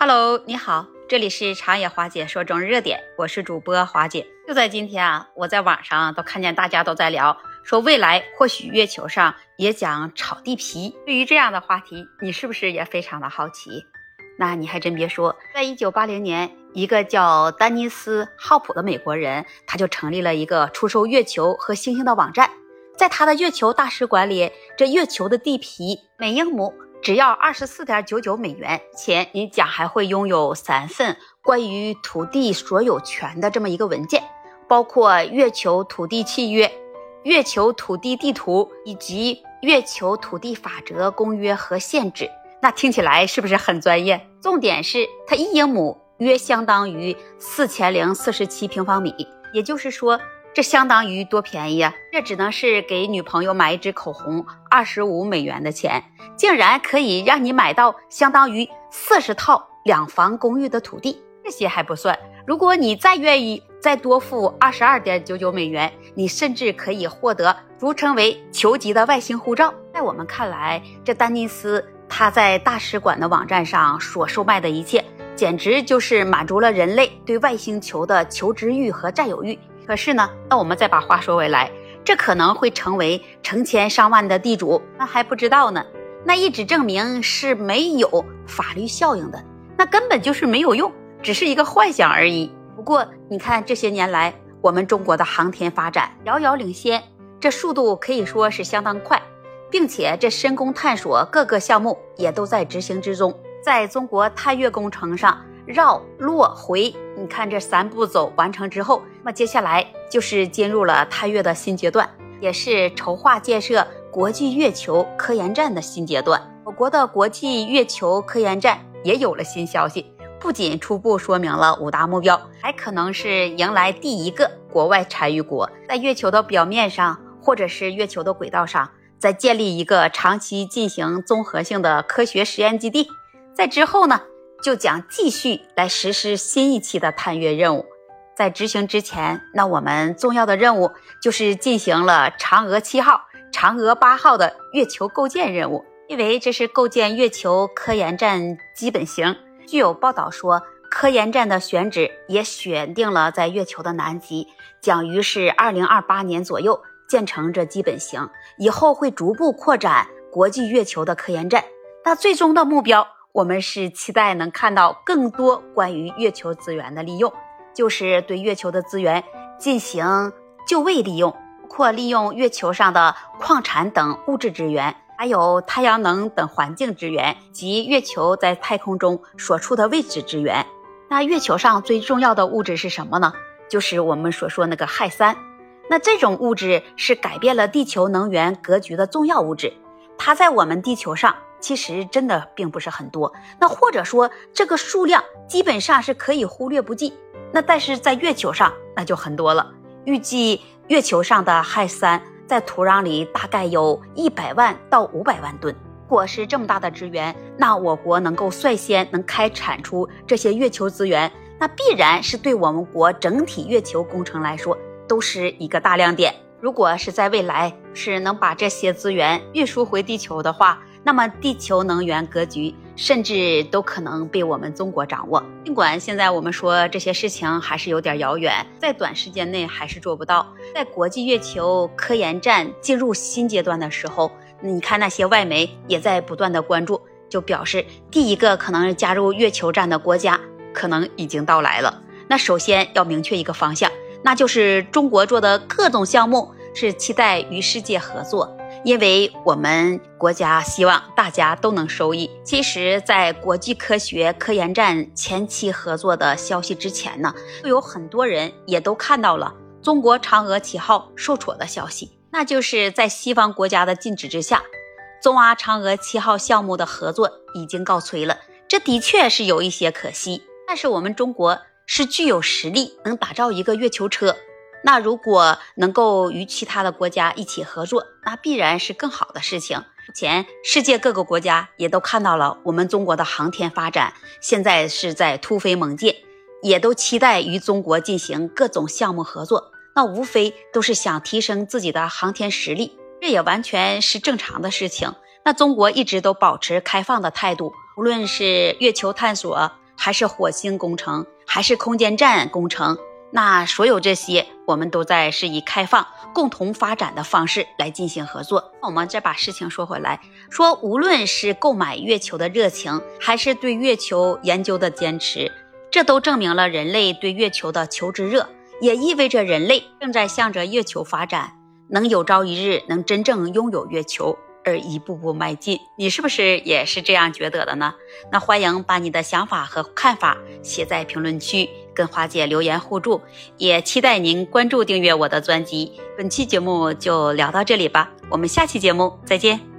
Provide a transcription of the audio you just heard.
Hello，你好，这里是长野华姐说中日热点，我是主播华姐。就在今天啊，我在网上都看见大家都在聊，说未来或许月球上也讲炒地皮。对于这样的话题，你是不是也非常的好奇？那你还真别说，在一九八零年，一个叫丹尼斯·浩普的美国人，他就成立了一个出售月球和星星的网站。在他的月球大使馆里，这月球的地皮每英亩。只要二十四点九九美元，且你将还会拥有三份关于土地所有权的这么一个文件，包括月球土地契约、月球土地地图以及月球土地法则公约和限制。那听起来是不是很专业？重点是它一英亩约相当于四千零四十七平方米，也就是说。这相当于多便宜啊！这只能是给女朋友买一支口红二十五美元的钱，竟然可以让你买到相当于四十套两房公寓的土地。这些还不算，如果你再愿意再多付二十二点九九美元，你甚至可以获得俗称为球级的外星护照。在我们看来，这丹尼斯他在大使馆的网站上所售卖的一切，简直就是满足了人类对外星球的求知欲和占有欲。可是呢，那我们再把话说回来，这可能会成为成千上万的地主，那还不知道呢。那一纸证明是没有法律效应的，那根本就是没有用，只是一个幻想而已。不过你看这些年来，我们中国的航天发展遥遥领先，这速度可以说是相当快，并且这深空探索各个项目也都在执行之中。在中国探月工程上。绕、落、回，你看这三步走完成之后，那么接下来就是进入了探月的新阶段，也是筹划建设国际月球科研站的新阶段。我国的国际月球科研站也有了新消息，不仅初步说明了五大目标，还可能是迎来第一个国外参与国，在月球的表面上或者是月球的轨道上，再建立一个长期进行综合性的科学实验基地。在之后呢？就将继续来实施新一期的探月任务。在执行之前，那我们重要的任务就是进行了嫦娥七号、嫦娥八号的月球构建任务，因为这是构建月球科研站基本型。据有报道说，科研站的选址也选定了在月球的南极，将于是二零二八年左右建成这基本型，以后会逐步扩展国际月球的科研站。那最终的目标。我们是期待能看到更多关于月球资源的利用，就是对月球的资源进行就位利用，或利用月球上的矿产等物质资源，还有太阳能等环境资源及月球在太空中所处的位置资源。那月球上最重要的物质是什么呢？就是我们所说那个氦三。那这种物质是改变了地球能源格局的重要物质，它在我们地球上。其实真的并不是很多，那或者说这个数量基本上是可以忽略不计。那但是在月球上那就很多了，预计月球上的氦三在土壤里大概有一百万到五百万吨。如果是这么大的资源，那我国能够率先能开产出这些月球资源，那必然是对我们国整体月球工程来说都是一个大亮点。如果是在未来是能把这些资源运输回地球的话，那么，地球能源格局甚至都可能被我们中国掌握。尽管现在我们说这些事情还是有点遥远，在短时间内还是做不到。在国际月球科研站进入新阶段的时候，你看那些外媒也在不断的关注，就表示第一个可能加入月球站的国家可能已经到来了。那首先要明确一个方向，那就是中国做的各种项目是期待与世界合作。因为我们国家希望大家都能受益。其实，在国际科学科研站前期合作的消息之前呢，就有很多人也都看到了中国嫦娥七号受挫的消息。那就是在西方国家的禁止之下，中阿嫦娥七号项目的合作已经告吹了。这的确是有一些可惜，但是我们中国是具有实力能打造一个月球车。那如果能够与其他的国家一起合作，那必然是更好的事情。目前世界各个国家也都看到了我们中国的航天发展，现在是在突飞猛进，也都期待与中国进行各种项目合作。那无非都是想提升自己的航天实力，这也完全是正常的事情。那中国一直都保持开放的态度，无论是月球探索、还是火星工程，还是空间站工程？那所有这些，我们都在是以开放、共同发展的方式来进行合作。我们再把事情说回来，说无论是购买月球的热情，还是对月球研究的坚持，这都证明了人类对月球的求知热，也意味着人类正在向着月球发展，能有朝一日能真正拥有月球。而一步步迈进，你是不是也是这样觉得的呢？那欢迎把你的想法和看法写在评论区，跟花姐留言互助，也期待您关注订阅我的专辑。本期节目就聊到这里吧，我们下期节目再见。